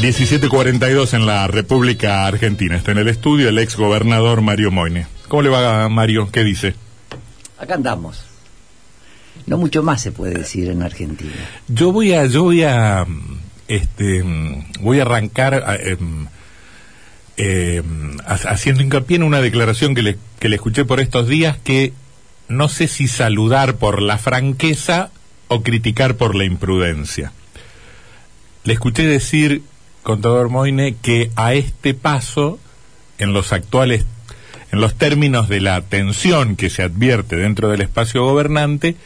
1742 en la República Argentina. Está en el estudio el ex gobernador Mario Moine. ¿Cómo le va, Mario? ¿Qué dice? Acá andamos. No mucho más se puede decir en Argentina. Yo voy a, yo voy a, este, voy a arrancar em, em, haciendo hincapié en una declaración que le, que le escuché por estos días que no sé si saludar por la franqueza o criticar por la imprudencia. Le escuché decir contador Moine, que a este paso, en los actuales, en los términos de la tensión que se advierte dentro del espacio gobernante,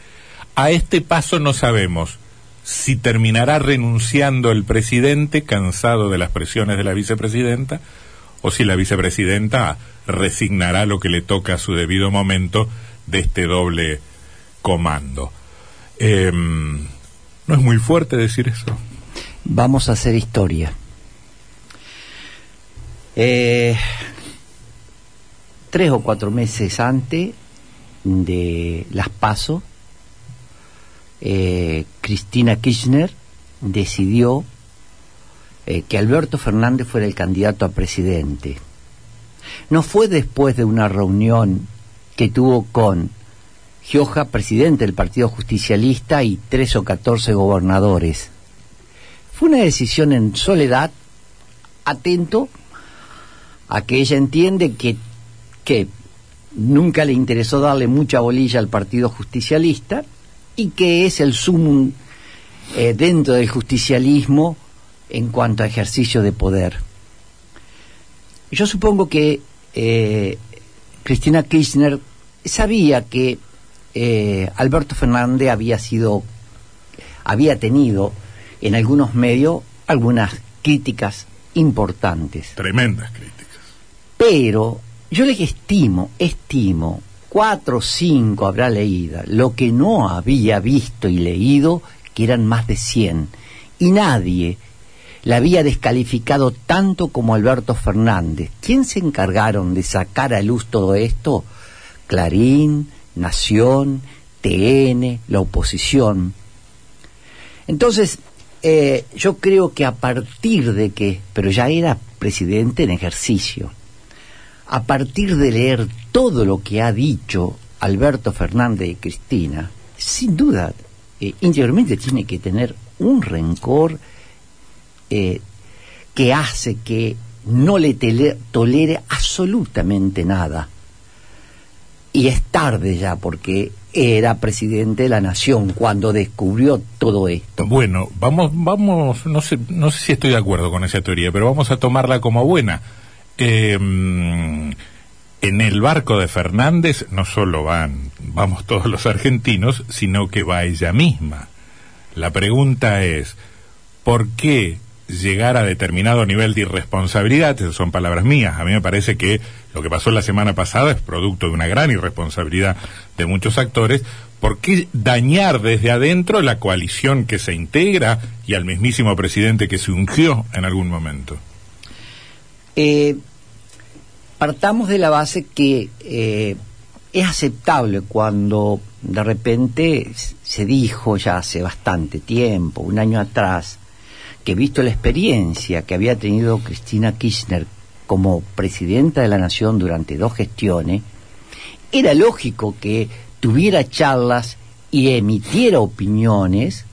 a este paso no sabemos si terminará renunciando el presidente, cansado de las presiones de la vicepresidenta, o si la vicepresidenta resignará lo que le toca a su debido momento de este doble comando. Em, ¿No es muy fuerte decir eso? Vamos a hacer historia. Eh, tres o cuatro meses antes de las PASO, eh, Cristina Kirchner decidió eh, que Alberto Fernández fuera el candidato a presidente. No fue después de una reunión que tuvo con Gioja, presidente del Partido Justicialista, y tres o catorce gobernadores. Fue una decisión en soledad, atento a que ella entiende que, que nunca le interesó darle mucha bolilla al Partido Justicialista y que es el sumum eh, dentro del justicialismo en cuanto a ejercicio de poder. Yo supongo que eh, Cristina Kirchner sabía que eh, Alberto Fernández había sido, había tenido en algunos medios algunas críticas importantes. Tremendas críticas. Pero yo le estimo, estimo, cuatro o cinco habrá leído, lo que no había visto y leído, que eran más de cien, y nadie la había descalificado tanto como Alberto Fernández. ¿Quién se encargaron de sacar a luz todo esto? Clarín, Nación, TN, la oposición. Entonces, eh, yo creo que a partir de que, pero ya era presidente en ejercicio, a partir de leer todo lo que ha dicho Alberto Fernández y Cristina, sin duda, eh, interiormente tiene que tener un rencor eh, que hace que no le tolere absolutamente nada. Y es tarde ya, porque era presidente de la nación cuando descubrió todo esto. Bueno, vamos, vamos, no sé, no sé si estoy de acuerdo con esa teoría, pero vamos a tomarla como buena eh, en el barco de Fernández no solo van, vamos todos los argentinos, sino que va ella misma. La pregunta es, ¿por qué llegar a determinado nivel de irresponsabilidad? Esas son palabras mías. A mí me parece que lo que pasó la semana pasada es producto de una gran irresponsabilidad de muchos actores. ¿Por qué dañar desde adentro la coalición que se integra y al mismísimo presidente que se ungió en algún momento? Eh, partamos de la base que eh, es aceptable cuando de repente se dijo ya hace bastante tiempo, un año atrás, que visto la experiencia que había tenido Cristina Kirchner como presidenta de la Nación durante dos gestiones, era lógico que tuviera charlas y emitiera opiniones,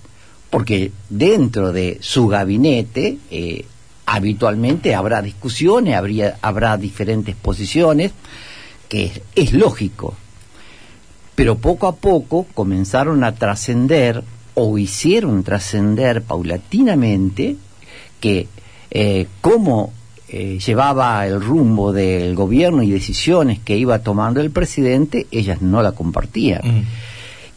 porque dentro de su gabinete eh, habitualmente habrá discusiones, habría, habrá diferentes posiciones, que es, lógico. Pero poco a poco comenzaron a trascender o hicieron trascender paulatinamente que eh, cómo eh, llevaba el rumbo del gobierno y decisiones que iba tomando el presidente, ellas no la compartían. Mm.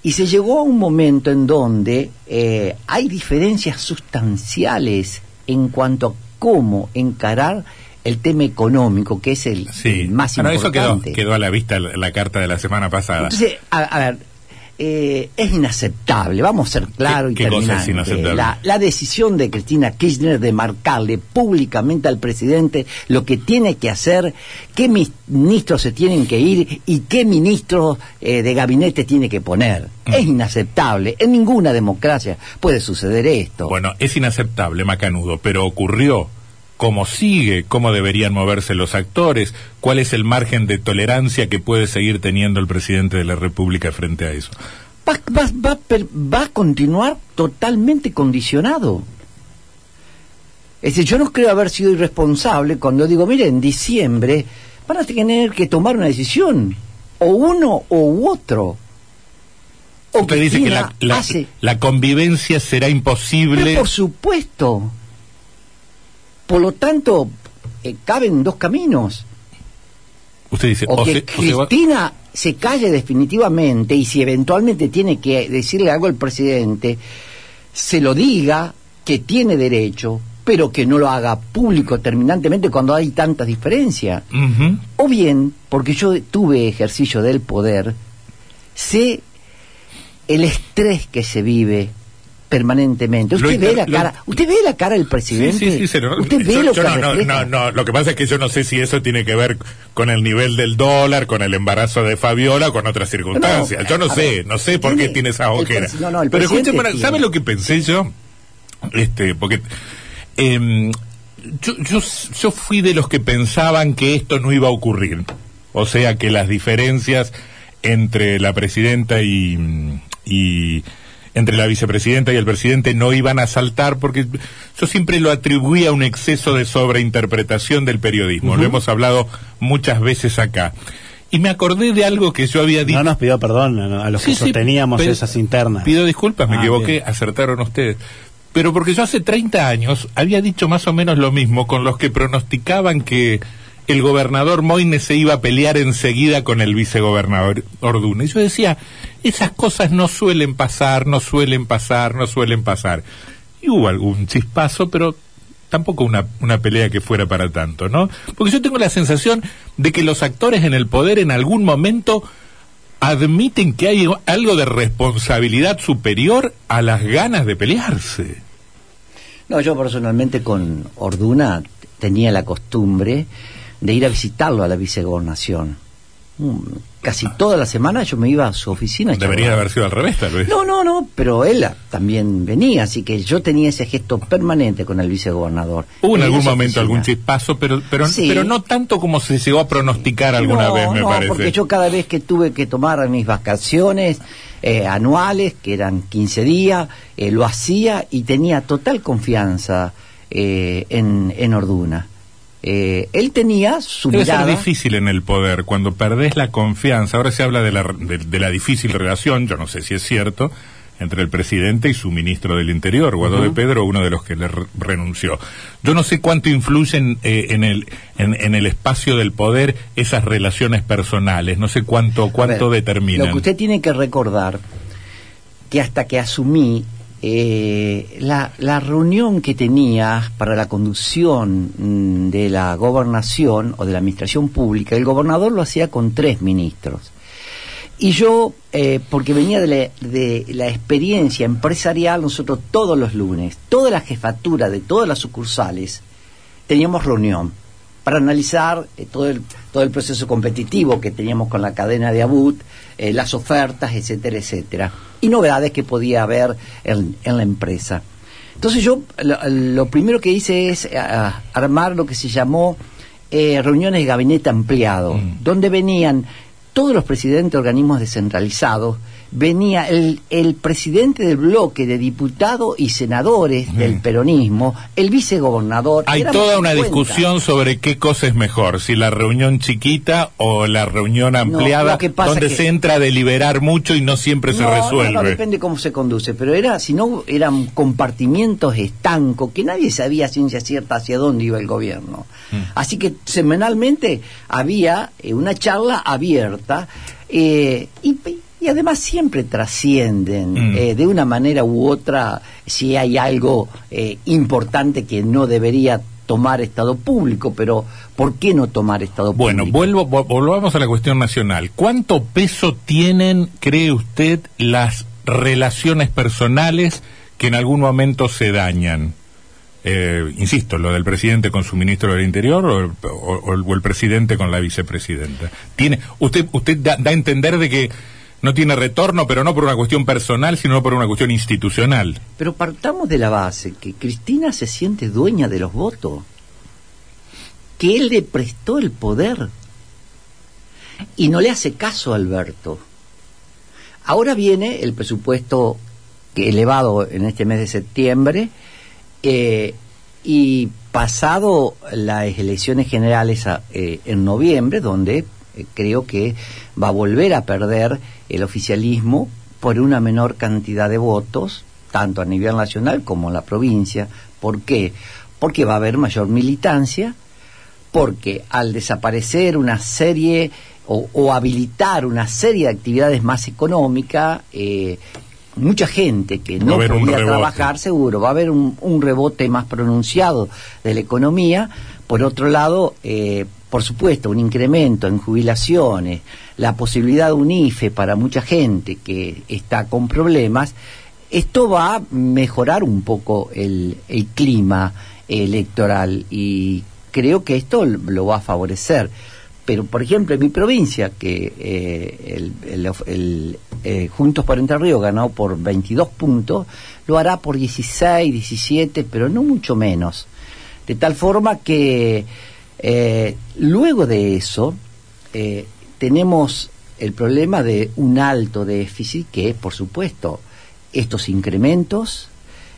Y se llegó a un momento en donde eh, hay diferencias sustanciales en cuanto a cómo encarar el tema económico, que es el, más importante. Eso quedó, a la vista la, carta de la semana pasada. Entonces, a, ver, eh, es inaceptable, vamos a ser claros y terminantes. La, la, decisión de Cristina Kirchner de marcarle públicamente al presidente lo que tiene que hacer, qué ministros se tienen que ir y qué ministros eh, de gabinete tiene que poner. Mm. Es inaceptable. En ninguna democracia puede suceder esto. Bueno, es inaceptable, Macanudo, pero ocurrió cómo sigue, cómo deberían moverse los actores, cuál es el margen de tolerancia que puede seguir teniendo el presidente de la República frente a eso. Va, va, va, va a continuar totalmente condicionado. Es decir, yo no creo haber sido irresponsable cuando digo, mire, en diciembre van a tener que tomar una decisión, o uno u otro. O Usted dice que la, la, la, convivencia será imposible. Pero por supuesto. Por lo tanto, eh, caben dos caminos. Usted dice, o, que Cristina se, se calle definitivamente y si eventualmente tiene que decirle algo al presidente, se lo diga que tiene derecho, pero que no lo haga público terminantemente cuando hay tantas diferencias. O bien, porque yo tuve ejercicio del poder, sé el estrés que se vive permanentemente. Usted ve la cara, usted ve la cara del presidente. Sí, sí, usted ve lo que no, no, no, lo que pasa es que yo no sé si eso tiene que ver con el nivel del dólar, con el embarazo de Fabiola, con otras circunstancias. yo no sé, no sé por qué tiene esa ojera. Pero escúcheme, ¿sabe lo que pensé yo? Este, porque eh, yo, yo, yo fui de los que pensaban que esto no iba a ocurrir. O sea, que las diferencias entre la presidenta y, y entre la vicepresidenta y el presidente no iban a saltar porque yo siempre lo atribuía a un exceso de sobreinterpretación del periodismo. Lo hemos hablado muchas veces acá. Y me acordé de algo que yo había dicho. No nos pidió perdón a los que sosteníamos esas internas. Pido disculpas, me ah, equivoqué, acertaron ustedes pero porque yo hace 30 años había dicho más o menos lo mismo con los que pronosticaban que el gobernador Moines se iba a pelear enseguida con el vicegobernador Orduna. Y yo decía, esas cosas no suelen pasar, no suelen pasar, no suelen pasar. Y hubo algún chispazo, pero tampoco una, una pelea que fuera para tanto, ¿no? Porque yo tengo la sensación de que los actores en el poder en algún momento admiten que hay algo de responsabilidad superior a las ganas de pelearse. No, yo personalmente con Orduna tenía la costumbre de ir a visitarlo a la vicegobernación. Mm, casi toda la semana yo me iba a su oficina. Debería haber sido al revés, tal vez. No, no, no, pero él también venía, así que yo tenía ese gesto permanente con el vicegobernador. Hubo en algún momento algún chispazo, pero pero, pero no tanto como se llegó a pronosticar alguna vez, me no, parece. porque yo cada vez que tuve que tomar mis vacaciones eh, anuales, que eran 15 días, eh, lo hacía y tenía total confianza eh, en, en Orduna. Eh, él tenía su Debe mirada. ser difícil en el poder, cuando perdés la confianza. Ahora se habla de la, de, de la difícil relación, yo no sé si es cierto, entre el presidente y su ministro del Interior, Guado uh -huh. de Pedro, uno de los que le re renunció. Yo no sé cuánto influyen eh, en, el, en, en, el espacio del poder esas relaciones personales, no sé cuánto, cuánto ver, determinan. Lo que usted tiene que recordar, que hasta que asumí eh, la, reunión que tenía para la conducción mm, de la gobernación o de la administración pública, el gobernador lo hacía con tres ministros. Y yo, eh, porque venía de la, de la, experiencia empresarial, nosotros todos los lunes, toda la jefatura de todas las sucursales, teníamos reunión para analizar eh, todo, el, todo el proceso competitivo que teníamos con la cadena de Abut, eh, las ofertas, etcétera, etcétera, y novedades que podía haber en, en la empresa. Entonces yo lo, lo, primero que hice es uh, armar lo que se llamó eh, reuniones de gabinete ampliado, mm. donde venían todos los presidentes de organismos descentralizados, venía el, el presidente del bloque de diputados y senadores del peronismo, el vicegobernador. Hay toda una discusión sobre qué cosa es mejor, si la reunión chiquita o la reunión ampliada, no, donde que... se entra a deliberar mucho y no siempre no, se resuelve. No, depende cómo se conduce, pero era, si no, eran compartimientos estancos, que nadie sabía ciencia cierta hacia dónde iba el gobierno. Mm. Así que semanalmente había eh, una charla abierta eh, y y además siempre trascienden mm. eh, de una manera u otra si hay algo eh, importante que no debería tomar Estado público, pero ¿por qué no tomar Estado bueno, público? Bueno, vuelvo, volvamos a la cuestión nacional. ¿Cuánto peso tienen, cree usted, las relaciones personales que en algún momento se dañan? Eh, insisto, lo del presidente con su ministro del Interior o, o, o el presidente con la vicepresidenta. Tiene, usted, usted da, da a entender de que no tiene retorno, pero no por una cuestión personal, sino por una cuestión institucional. Pero partamos de la base que Cristina se siente dueña de los votos. que él le prestó el poder y no le hace caso a Alberto. Ahora viene el presupuesto elevado en este mes de septiembre eh, y pasado las elecciones generales eh, en noviembre, donde creo que va a volver a perder el oficialismo por una menor cantidad de votos, tanto a nivel nacional como en la provincia. ¿Por qué? Porque va a haber mayor militancia, porque al desaparecer una serie o, habilitar una serie de actividades más económicas, eh, mucha gente que no podía trabajar, seguro, va a haber un, rebote más pronunciado de la economía. Por otro lado, eh, por supuesto, un incremento en jubilaciones, la posibilidad de un IFE para mucha gente que está con problemas, esto va a mejorar un poco el, clima electoral y creo que esto lo va a favorecer pero por ejemplo en mi provincia, que eh, el, eh, Juntos por Entre Ríos ganó por 22 puntos, lo hará por 16, 17, pero no mucho menos. De tal forma que eh, luego de eso tenemos el problema de un alto déficit que es, por supuesto, estos incrementos,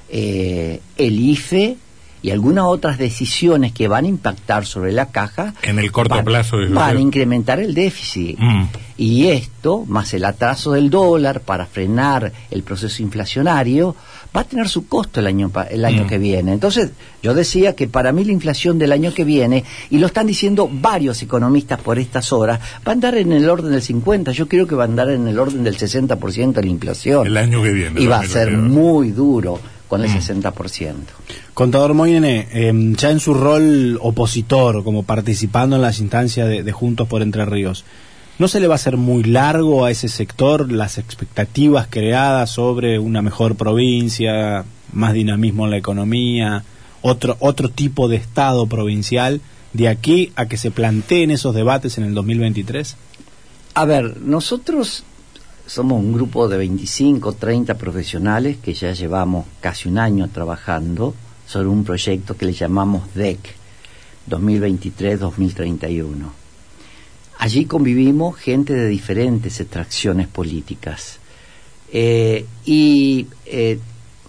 el IFE, y algunas otras decisiones que van a impactar sobre la caja en el corto plazo van a incrementar el déficit. Mm. y esto más el atraso del dólar para frenar el proceso inflacionario va a tener su costo el año el año mm. que viene. Entonces yo decía que para mí la inflación del año que viene y lo están diciendo varios economistas por estas horas va a andar en el orden del 50 yo creo que va a andar en el orden del 60% de la inflación. El año que viene y va a ser muy duro con el 60%. Mm. Contador Moyene, em, ya en su rol opositor, como participando en las instancias de, Juntos por Entre Ríos, ¿no se le va a hacer muy largo a ese sector las expectativas creadas sobre una mejor provincia, más dinamismo en la economía, otro, otro tipo de Estado provincial, de aquí a que se planteen esos debates en el 2023? A ver, nosotros somos un grupo de 25, 30 profesionales que ya llevamos casi un año trabajando sobre un proyecto que le llamamos DEC 2023-2031. Allí convivimos gente de diferentes extracciones políticas eh, y eh,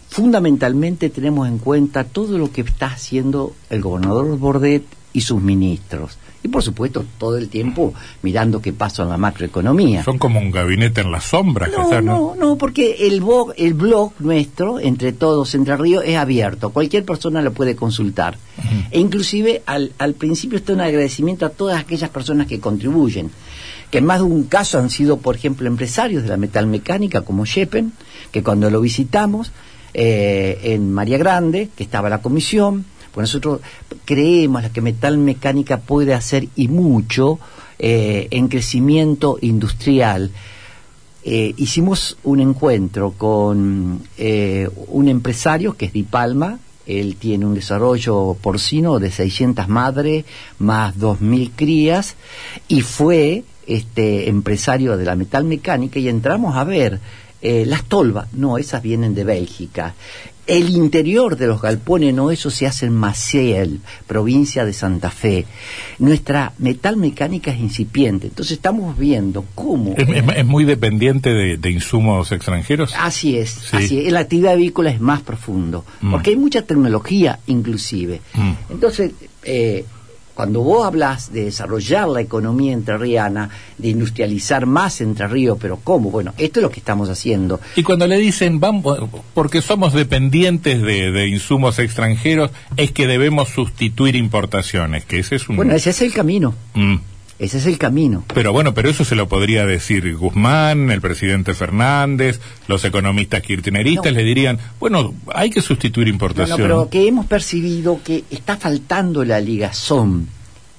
fundamentalmente tenemos en cuenta todo lo que está haciendo el gobernador Bordet y sus ministros y por supuesto todo el tiempo mirando qué pasa en la macroeconomía. Son como un gabinete en las sombras. No, no, no, porque el blog, el blog nuestro, entre todos, Entre Ríos, es abierto. Cualquier persona lo puede consultar. E inclusive al, al principio está un agradecimiento a todas aquellas personas que contribuyen que en más de un caso han sido, por ejemplo, empresarios de la metalmecánica como Shepen, que cuando lo visitamos eh, en María Grande, que estaba la comisión, pues nosotros creemos que Metal Mecánica puede hacer y mucho eh, en crecimiento industrial. Eh, hicimos un encuentro con eh, un empresario que es Di Palma, él tiene un desarrollo porcino de 600 madres más 2.000 crías y fue este empresario de la metal mecánica y entramos a ver las tolvas, no, esas vienen de Bélgica el interior de los galpones, no, eso se hace en Maciel, provincia de Santa Fe. Nuestra metal mecánica es incipiente, entonces estamos viendo cómo... ¿Es, muy dependiente de, insumos extranjeros? Así es, así es. La actividad avícola es más profundo, mm. porque hay mucha tecnología inclusive. Mm. Entonces, eh, cuando vos hablas de desarrollar la economía entrerriana, de industrializar más Entre Ríos, pero ¿cómo? Bueno, esto es lo que estamos haciendo. Y cuando le dicen, vamos, porque somos dependientes de, insumos extranjeros, es que debemos sustituir importaciones, que ese es un... Bueno, ese es el camino. Mm. Ese es el camino. Pero bueno, pero eso se lo podría decir Guzmán, el presidente Fernández, los economistas kirchneristas le dirían, bueno, hay que sustituir importación. No, pero que hemos percibido que está faltando la ligazón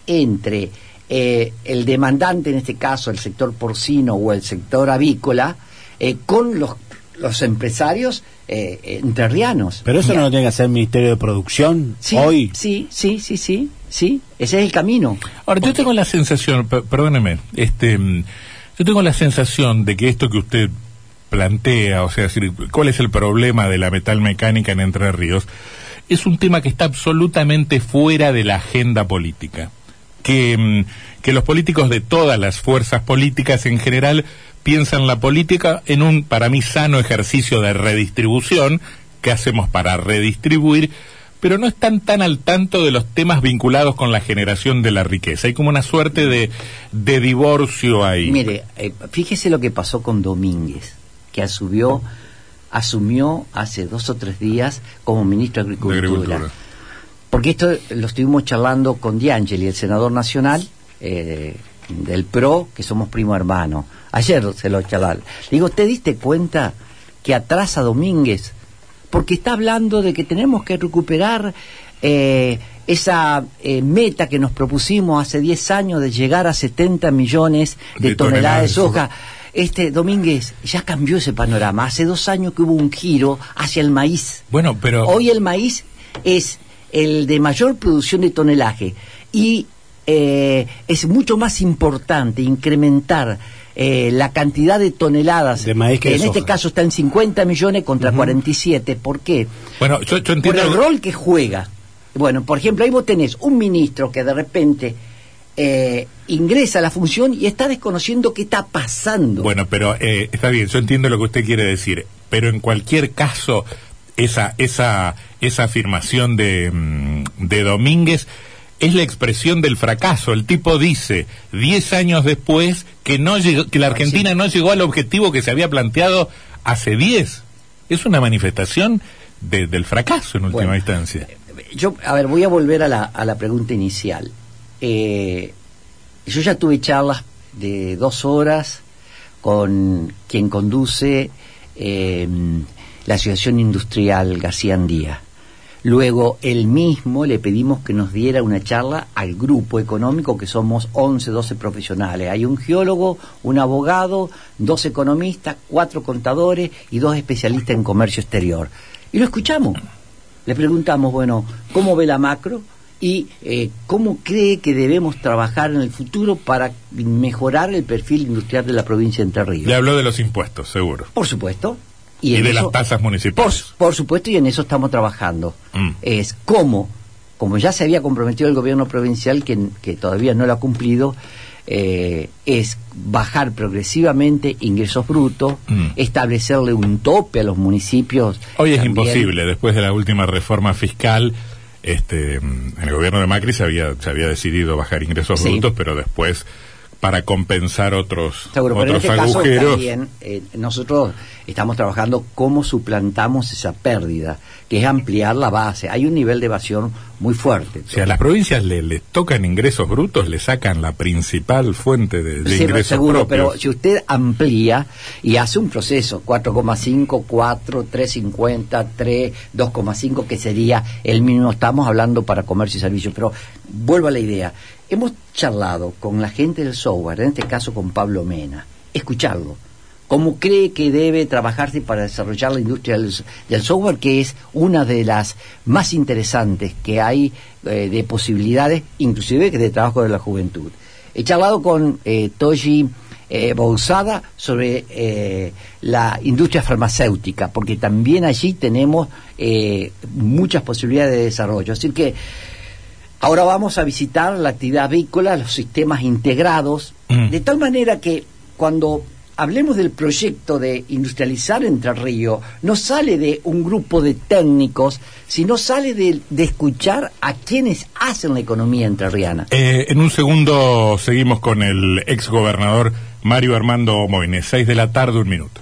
entre eh, el demandante, en este caso el sector porcino o el sector avícola, eh, con los, los empresarios eh, enterrianos. Pero eso no lo tiene que hacer el Ministerio de Producción hoy. Sí, sí, sí, sí, sí, ese es el camino. Ahora, yo tengo la sensación, perdóneme, este, mm, yo tengo la sensación de que esto que usted plantea, o sea, cuál es el problema de la metalmecánica en Entre Ríos, es un tema que está absolutamente fuera de la agenda política. que, mm, que los políticos de todas las fuerzas políticas en general piensan la política en un, para mí, sano ejercicio de redistribución, que hacemos para redistribuir, pero no están tan al tanto de los temas vinculados con la generación de la riqueza. Hay como una suerte de, de divorcio ahí. Mire, eh, fíjese lo que pasó con Domínguez, que asumió, asumió hace dos o tres días como ministro de Agricultura. De Agricultura. Porque esto lo estuvimos charlando con Diangeli, el senador nacional eh, del PRO, que somos primo hermano. Ayer se lo charlaba. Le digo, ¿te diste cuenta que atrasa Domínguez? Porque está hablando de que tenemos que recuperar eh, esa eh, meta que nos propusimos hace 10 años de llegar a 70 millones de, De toneladas de de soja. soja. Este Domínguez ya cambió ese panorama. Hace dos años que hubo un giro hacia el maíz. Bueno, pero... Hoy el maíz es el de mayor producción de tonelaje y eh, es mucho más importante incrementar eh, la cantidad de toneladas De maíz que en este caso está en 50 millones contra 47 ¿por qué? Bueno, yo, yo por entiendo... el rol que juega. Bueno, por ejemplo, ahí vos tenés un ministro que de repente eh, ingresa a la función y está desconociendo qué está pasando. Bueno, pero eh, está bien, yo entiendo lo que usted quiere decir, pero en cualquier caso, esa, esa, esa afirmación de, mm, de Domínguez es la expresión del fracaso. El tipo dice, 10 años después, que, no llegó, que la Argentina no llegó al objetivo que se había planteado hace 10. Es una manifestación de- del fracaso en última Bueno, instancia. Yo, a ver, voy a volver a la, a la pregunta inicial. Eh, yo ya tuve charlas de dos horas con quien conduce eh, la Asociación Industrial García Andía. Luego, él mismo le pedimos que nos diera una charla al grupo económico, que somos 11, 12 profesionales. Hay un geólogo, un abogado, dos economistas, cuatro contadores y dos especialistas en comercio exterior. Y lo escuchamos. Le preguntamos, bueno, ¿cómo ve la macro? Y eh, cómo cree que debemos trabajar en el futuro para mejorar el perfil industrial de la provincia de Entre Ríos. Le habló de los impuestos, seguro. Por supuesto. Y, de eso- las tasas municipales. por supuesto, y en eso estamos trabajando. Mm. Es cómo, como ya se había comprometido el gobierno provincial, que, que todavía no lo ha cumplido, eh, es bajar progresivamente ingresos brutos, Mm. establecerle un tope a los municipios. Hoy es también. imposible, después de la última reforma fiscal, este, mm, en el gobierno de Macri se había, se había decidido bajar ingresos Sí. brutos, pero después, para compensar otros, Seguro, pero en otros este caso agujeros, también eh, nosotros estamos trabajando cómo suplantamos esa pérdida, que es ampliar la base. Hay un nivel de evasión muy fuerte. si a las provincias le, le tocan ingresos brutos, le sacan la principal fuente de, de Sí, ingresos seguro, propios. pero si usted amplía y hace un proceso 4,5, 4, 3,50, 3, 2,5, que sería el mínimo, estamos hablando para comercio y servicios, pero vuelvo a la idea. Hemos charlado con la gente del software, en este caso con Pablo Mena, escucharlo. ¿Cómo cree que debe trabajarse para desarrollar la industria del, software, que es una de las más interesantes que hay eh, de posibilidades, inclusive de trabajo de la juventud? He charlado con eh, Toji eh, sobre eh, la industria farmacéutica, porque también allí tenemos eh, muchas posibilidades de desarrollo. Así que ahora vamos a visitar la actividad avícola, los sistemas integrados, Mm. de tal manera que cuando hablemos del proyecto de industrializar Entre Ríos, no sale de un grupo de técnicos, sino sale de, de escuchar a quienes hacen la economía entrerriana. Eh, en un segundo seguimos con el ex gobernador Mario Armando Moines, seis de la tarde, un minuto.